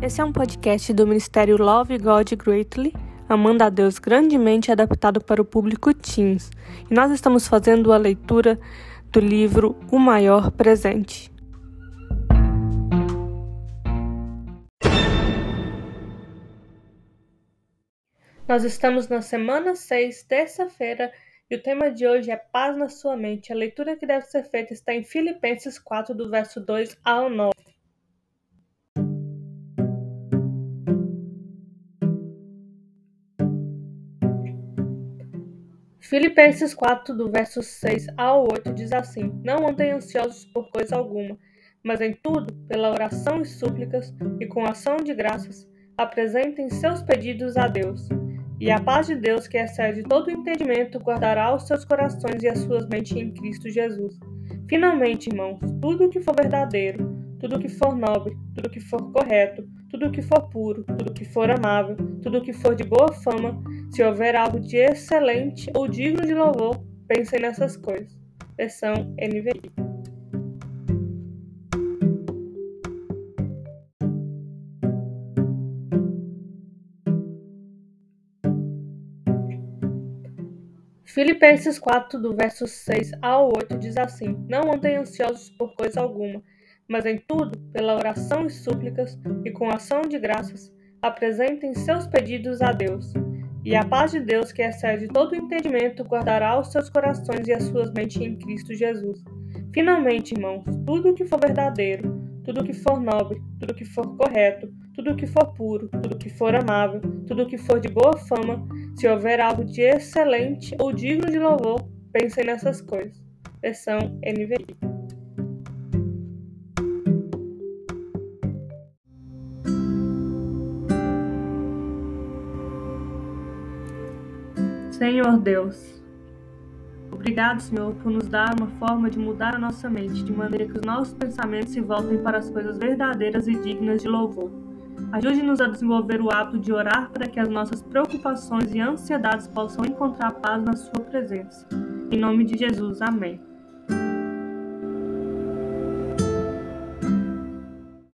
Esse é um podcast do Ministério Love God Greatly, Amando a Deus grandemente adaptado para o público teens. E nós estamos fazendo a leitura do livro O Maior Presente. Nós estamos na semana 6, terça-feira, e o tema de hoje é Paz na sua mente. A leitura que deve ser feita está em Filipenses 4, do verso 2 ao 9. Filipenses 4, do verso 6 ao 8, diz assim: Não andem ansiosos por coisa alguma, mas em tudo, pela oração e súplicas e com ação de graças, apresentem seus pedidos a Deus e a paz de Deus, que excede todo entendimento, guardará os seus corações e as suas mentes em Cristo Jesus. Finalmente, irmãos, tudo o que for verdadeiro, tudo que for nobre, tudo que for correto, tudo que for puro, tudo que for amável, tudo que for de boa fama, se houver algo de excelente ou digno de louvor, pensem nessas coisas. Versão NVI. Filipenses 4, do verso 6 ao 8, diz assim: Não andem ansiosos por coisa alguma, mas em tudo, pela oração e súplicas e com ação de graças, apresentem seus pedidos a Deus. E a paz de Deus, que excede todo entendimento, guardará os seus corações e as suas mentes em Cristo Jesus. Finalmente, irmãos, tudo o que for verdadeiro, tudo o que for nobre, tudo o que for correto, tudo o que for puro, tudo o que for amável, tudo o que for de boa fama, se houver algo de excelente ou digno de louvor, pensem nessas coisas. Versão NVI. Senhor Deus, Obrigado, Senhor, por nos dar uma forma de mudar a nossa mente, de maneira que os nossos pensamentos se voltem para as coisas verdadeiras e dignas de louvor. Ajude-nos a desenvolver o hábito de orar para que as nossas preocupações e ansiedades possam encontrar paz na Sua presença. Em nome de Jesus, amém.